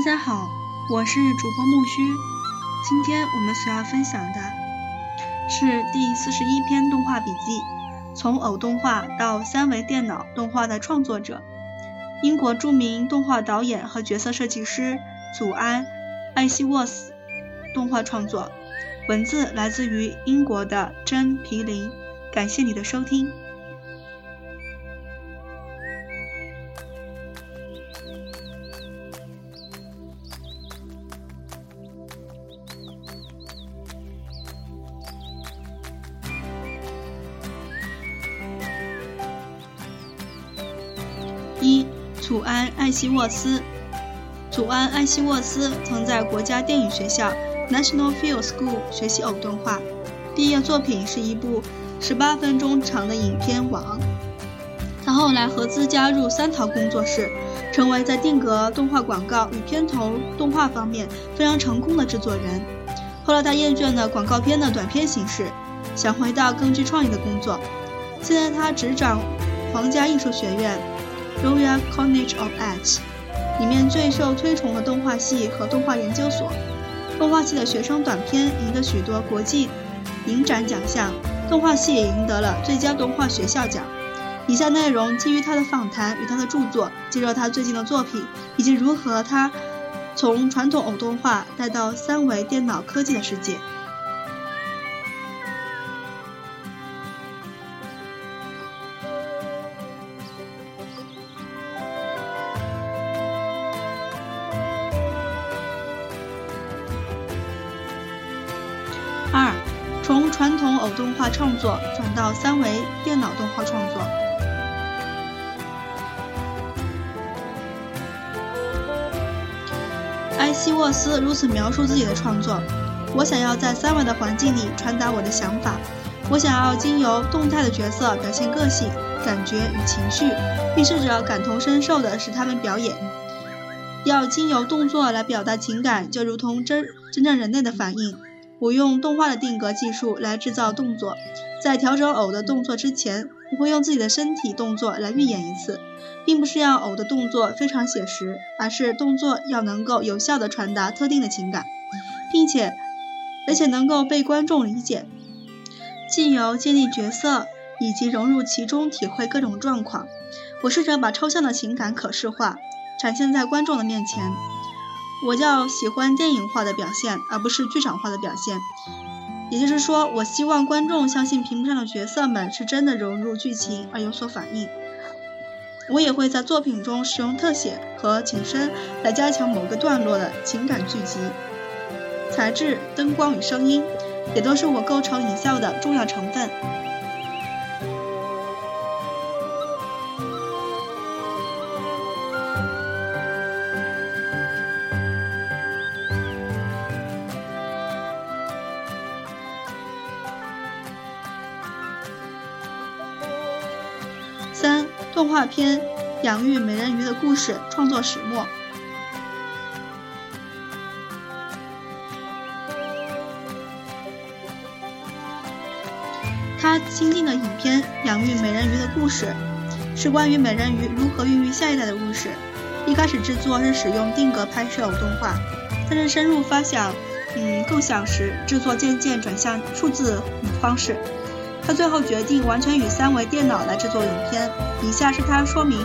大家好，我是主播木须。今天我们所要分享的是第四十一篇动画笔记：从偶动画到三维电脑动画的创作者，英国著名动画导演和角色设计师祖安·艾希沃斯。动画创作，文字来自于英国的真皮林。感谢你的收听。祖安·艾希沃斯。祖安·艾希沃斯曾在国家电影学校 （National Film School） 学习偶动画，毕业作品是一部十八分钟长的影片《网》。他后来合资加入三桃工作室，成为在定格动画广告与片头动画方面非常成功的制作人。后来他厌倦了广告片的短片形式，想回到更具创意的工作。现在他执掌皇家艺术学院。Royal College of Art 里面最受推崇的动画系和动画研究所，动画系的学生短片赢得许多国际影展奖项，动画系也赢得了最佳动画学校奖。以下内容基于他的访谈与他的著作，介绍他最近的作品以及如何他从传统偶动画带到三维电脑科技的世界。传统偶动画创作转到三维电脑动画创作。埃希沃斯如此描述自己的创作：“我想要在三维的环境里传达我的想法，我想要经由动态的角色表现个性、感觉与情绪，并试着感同身受地使他们表演。要经由动作来表达情感，就如同真真正人类的反应。”我用动画的定格技术来制造动作，在调整偶的动作之前，我会用自己的身体动作来预演一次，并不是要偶的动作非常写实，而是动作要能够有效地传达特定的情感，并且而且能够被观众理解。既由建立角色以及融入其中，体会各种状况，我试着把抽象的情感可视化，展现在观众的面前。我较喜欢电影化的表现，而不是剧场化的表现。也就是说，我希望观众相信屏幕上的角色们是真的融入剧情而有所反应。我也会在作品中使用特写和景深来加强某个段落的情感聚集。材质、灯光与声音也都是我构成影像的重要成分。动画片《养育美人鱼的故事》创作始末。他新进的影片《养育美人鱼的故事》是关于美人鱼如何孕育下一代的故事。一开始制作是使用定格拍摄偶动画，但是深入发想，嗯，构想时制作渐渐转向数字方式。他最后决定完全与三维电脑来制作影片。以下是他说明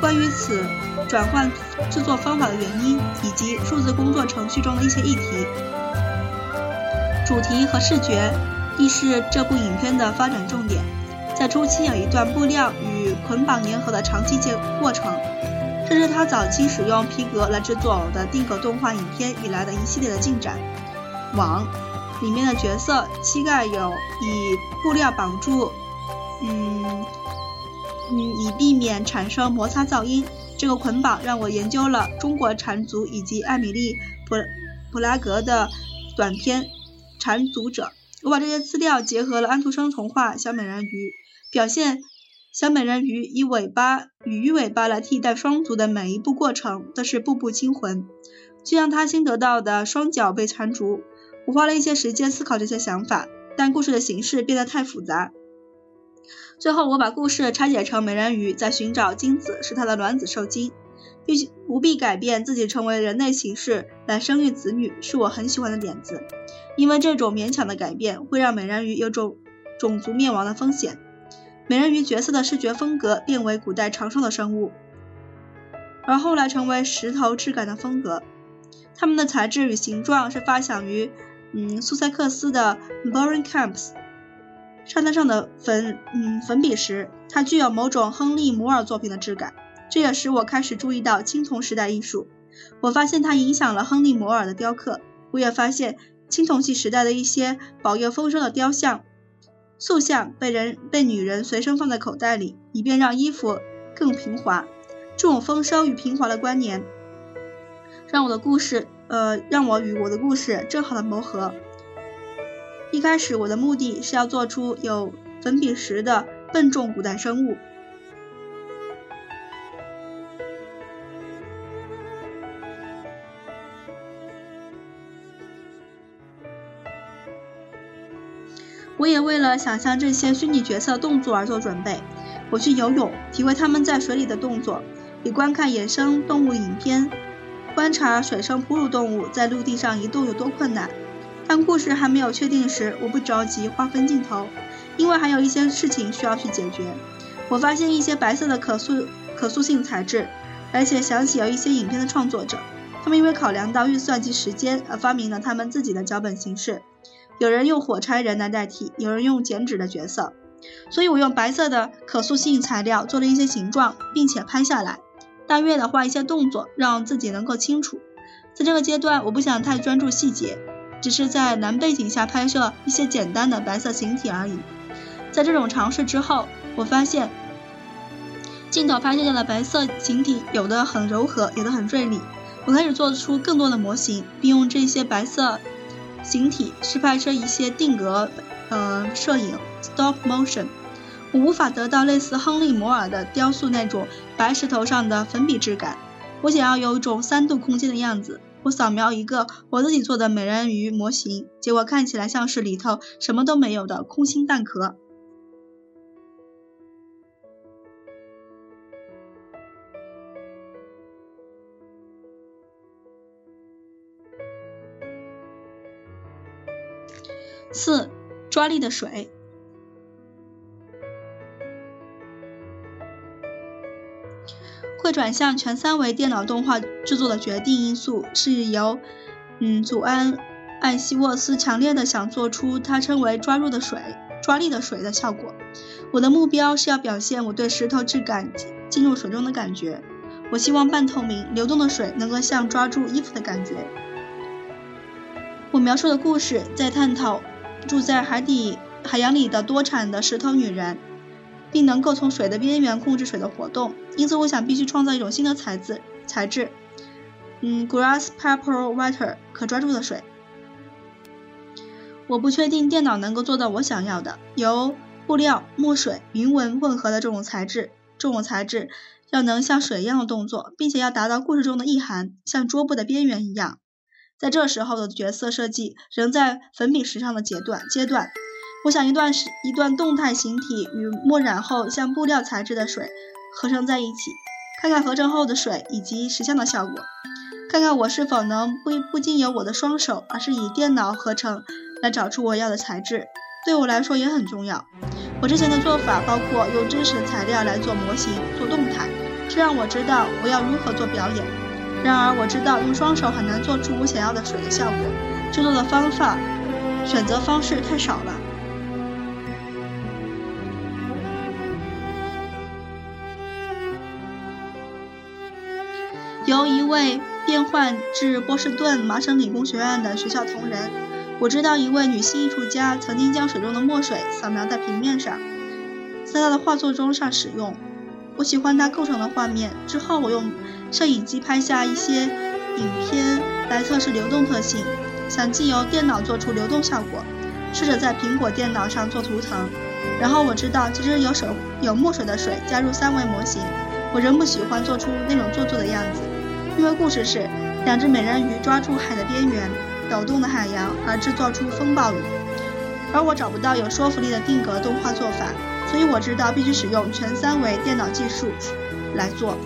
关于此转换制作方法的原因，以及数字工作程序中的一些议题。主题和视觉亦是这部影片的发展重点。在初期有一段布料与捆绑粘合的长期结过程，这是他早期使用皮革来制作的定格动画影片以来的一系列的进展。网。里面的角色膝盖有以布料绑住，嗯嗯，以避免产生摩擦噪音。这个捆绑让我研究了中国缠足以及艾米丽普普拉格的短篇《缠足者》。我把这些资料结合了安徒生童话小美人鱼，表现小美人鱼以尾巴与鱼尾巴来替代双足的每一步过程都是步步惊魂，就像他新得到的双脚被缠足。我花了一些时间思考这些想法，但故事的形式变得太复杂。最后，我把故事拆解成美人鱼在寻找精子，使她的卵子受精。必须不必改变自己成为人类形式来生育子女，是我很喜欢的点子。因为这种勉强的改变会让美人鱼有种种族灭亡的风险。美人鱼角色的视觉风格变为古代长寿的生物，而后来成为石头质感的风格。它们的材质与形状是发想于嗯苏塞克斯的 Boring Camps 沙滩上的粉嗯粉笔石，它具有某种亨利摩尔作品的质感。这也使我开始注意到青铜时代艺术。我发现它影响了亨利摩尔的雕刻。我也发现青铜器时代的一些保佑丰收的雕像。塑像被人被女人随身放在口袋里，以便让衣服更平滑。这种丰收与平滑的关联，让我的故事，呃，让我与我的故事正好的谋合。一开始，我的目的是要做出有粉笔石的笨重古代生物。我也为了想象这些虚拟角色动作而做准备。我去游泳，体会他们在水里的动作，比观看野生动物影片、观察水生哺乳动物在陆地上移动有多困难。当故事还没有确定时，我不着急划分镜头，因为还有一些事情需要去解决。我发现一些白色的可塑可塑性材质，而且想起有一些影片的创作者，他们因为考量到预算及时间而发明了他们自己的脚本形式。有人用火柴人来代替，有人用剪纸的角色，所以我用白色的可塑性材料做了一些形状，并且拍下来，大约的画一些动作，让自己能够清楚。在这个阶段，我不想太专注细节，只是在蓝背景下拍摄一些简单的白色形体而已。在这种尝试之后，我发现镜头拍摄下的白色形体有的很柔和，有的很锐利。我开始做出更多的模型，并用这些白色。形体是拍摄一些定格，呃，摄影 （stop motion）。我无法得到类似亨利·摩尔的雕塑那种白石头上的粉笔质感。我想要有一种三度空间的样子。我扫描一个我自己做的美人鱼模型，结果看起来像是里头什么都没有的空心蛋壳。四，抓力的水。会转向全三维电脑动画制作的决定因素是由，嗯，祖安艾希沃斯强烈的想做出他称为“抓住的水”、“抓力的水”的效果。我的目标是要表现我对石头质感进入水中的感觉。我希望半透明、流动的水能够像抓住衣服的感觉。我描述的故事在探讨。住在海底、海洋里的多产的石头女人，并能够从水的边缘控制水的活动。因此，我想必须创造一种新的材质。材质，嗯，grass pepper water，可抓住的水。我不确定电脑能够做到我想要的，由布料、墨水、云纹混合的这种材质。这种材质要能像水一样的动作，并且要达到故事中的意涵，像桌布的边缘一样。在这时候的角色设计仍在粉笔石上的阶段阶段，我想一段是一段动态形体与墨染后像布料材质的水合成在一起，看看合成后的水以及实像的效果，看看我是否能不不经由我的双手，而是以电脑合成来找出我要的材质，对我来说也很重要。我之前的做法包括用真实的材料来做模型做动态，这让我知道我要如何做表演。然而我知道用双手很难做出我想要的水的效果，制作的方法选择方式太少了。由一位变换至波士顿麻省理工学院的学校同仁，我知道一位女性艺术家曾经将水中的墨水扫描在平面上，在她的画作中上使用。我喜欢它构成的画面。之后我用。摄影机拍下一些影片来测试流动特性，想借由电脑做出流动效果，试着在苹果电脑上做图腾。然后我知道，其实有水有墨水的水加入三维模型，我仍不喜欢做出那种做作的样子，因为故事是两只美人鱼抓住海的边缘，抖动的海洋而制作出风暴雨，而我找不到有说服力的定格动画做法，所以我知道必须使用全三维电脑技术来做。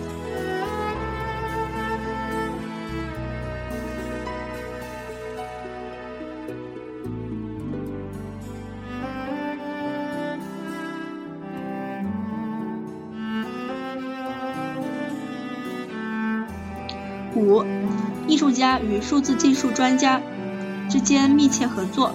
五、艺术家与数字技术专家之间密切合作。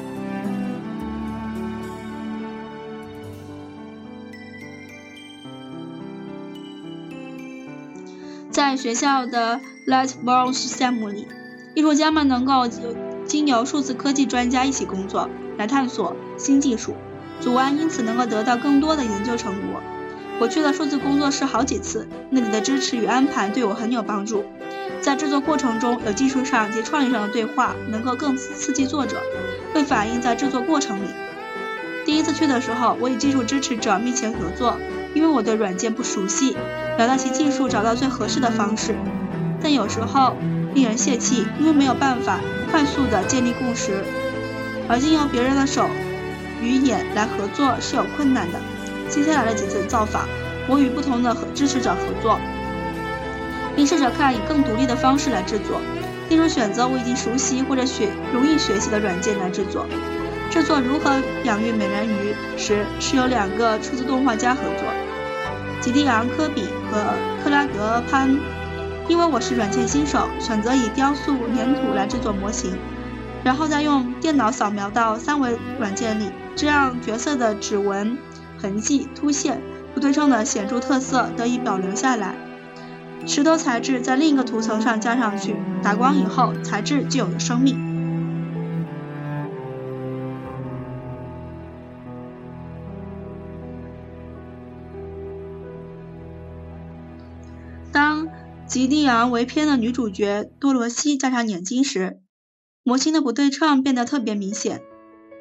在学校的 Lightbox 项目里，艺术家们能够经由数字科技专家一起工作，来探索新技术。祖安因此能够得到更多的研究成果。我去了数字工作室好几次，那里的支持与安排对我很有帮助。在制作过程中，有技术上及创意上的对话，能够更刺激作者，会反映在制作过程里。第一次去的时候，我与技术支持者密切合作，因为我对软件不熟悉，聊到其技术，找到最合适的方式。但有时候令人泄气，因为没有办法快速的建立共识，而经由别人的手。与眼来合作是有困难的。接下来的几次造访，我与不同的支持者合作，并试着看以更独立的方式来制作，例如选择我已经熟悉或者学容易学习的软件来制作。制作如何养育美人鱼时，是由两个数字动画家合作，吉蒂昂·科比和克拉格·潘。因为我是软件新手，选择以雕塑粘土来制作模型，然后再用电脑扫描到三维软件里。这样角色的指纹、痕迹、凸线、不对称的显著特色得以保留下来。石头材质在另一个图层上加上去，打光以后，材质就有了生命。当吉蒂昂为片的女主角多罗西加上眼睛时，模型的不对称变得特别明显。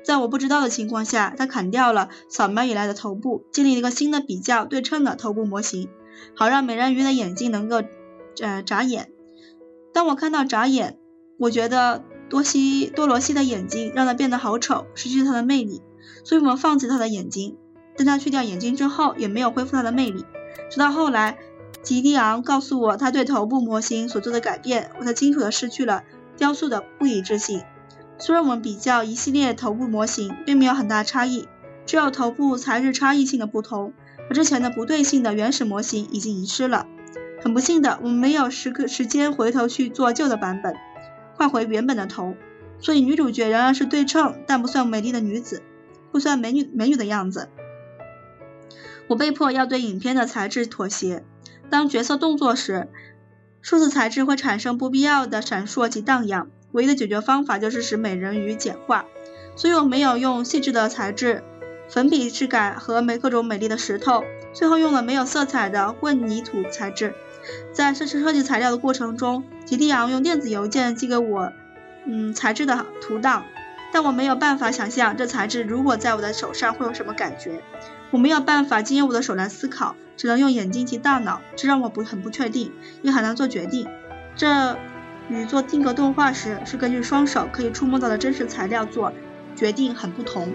在我不知道的情况下，他砍掉了扫描以来的头部，建立了一个新的比较对称的头部模型，好让美人鱼的眼睛能够，呃，眨眼。当我看到眨眼，我觉得多西多罗西的眼睛让它变得好丑，失去它的魅力，所以我们放弃它的眼睛。但他去掉眼睛之后，也没有恢复它的魅力。直到后来，吉蒂昂告诉我他对头部模型所做的改变，我才清楚的失去了雕塑的不一致性。虽然我们比较一系列头部模型，并没有很大差异，只有头部材质差异性的不同，而之前的不对性的原始模型已经遗失了。很不幸的，我们没有时刻时间回头去做旧的版本，换回原本的头，所以女主角仍然是对称但不算美丽的女子，不算美女美女的样子。我被迫要对影片的材质妥协。当角色动作时，数字材质会产生不必要的闪烁及荡漾。唯一的解决方法就是使美人鱼简化，所以我没有用细致的材质、粉笔质感和每各种美丽的石头，最后用了没有色彩的混凝土材质。在设置设计材料的过程中，吉蒂昂用电子邮件寄给我，嗯，材质的图档，但我没有办法想象这材质如果在我的手上会有什么感觉。我没有办法经由我的手来思考，只能用眼睛及大脑，这让我不很不确定，也很难做决定。这。与做定格动画时是根据双手可以触摸到的真实材料做决定很不同。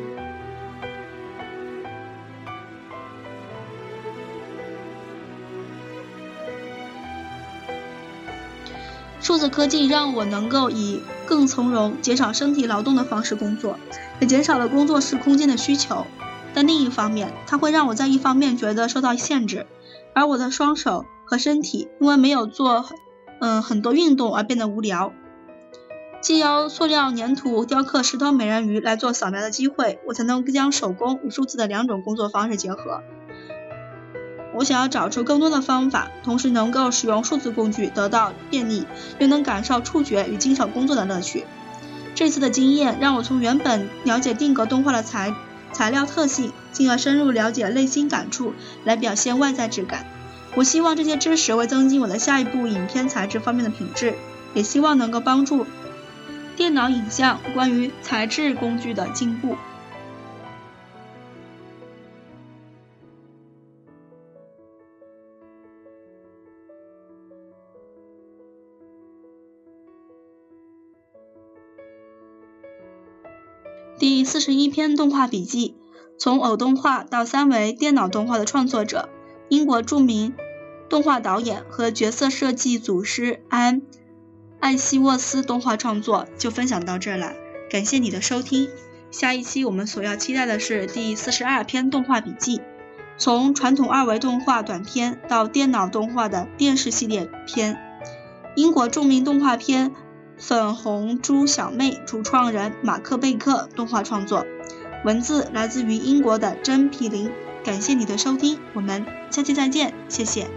数字科技让我能够以更从容、减少身体劳动的方式工作，也减少了工作室空间的需求。但另一方面，它会让我在一方面觉得受到限制，而我的双手和身体因为没有做。嗯，很多运动而变得无聊。既由塑料粘土雕刻石头美人鱼来做扫描的机会，我才能将手工与数字的两种工作方式结合。我想要找出更多的方法，同时能够使用数字工具得到便利，又能感受触觉与经手工作的乐趣。这次的经验让我从原本了解定格动画的材材料特性，进而深入了解内心感触来表现外在质感。我希望这些知识会增进我的下一步影片材质方面的品质，也希望能够帮助电脑影像关于材质工具的进步。四十一篇动画笔记：从偶动画到三维电脑动画的创作者。英国著名动画导演和角色设计祖师安·艾希沃斯动画创作就分享到这儿了，感谢你的收听。下一期我们所要期待的是第四十二篇动画笔记，从传统二维动画短片到电脑动画的电视系列片，英国著名动画片《粉红猪小妹》主创人马克贝克动画创作，文字来自于英国的真皮林。感谢你的收听，我们下期再见，谢谢。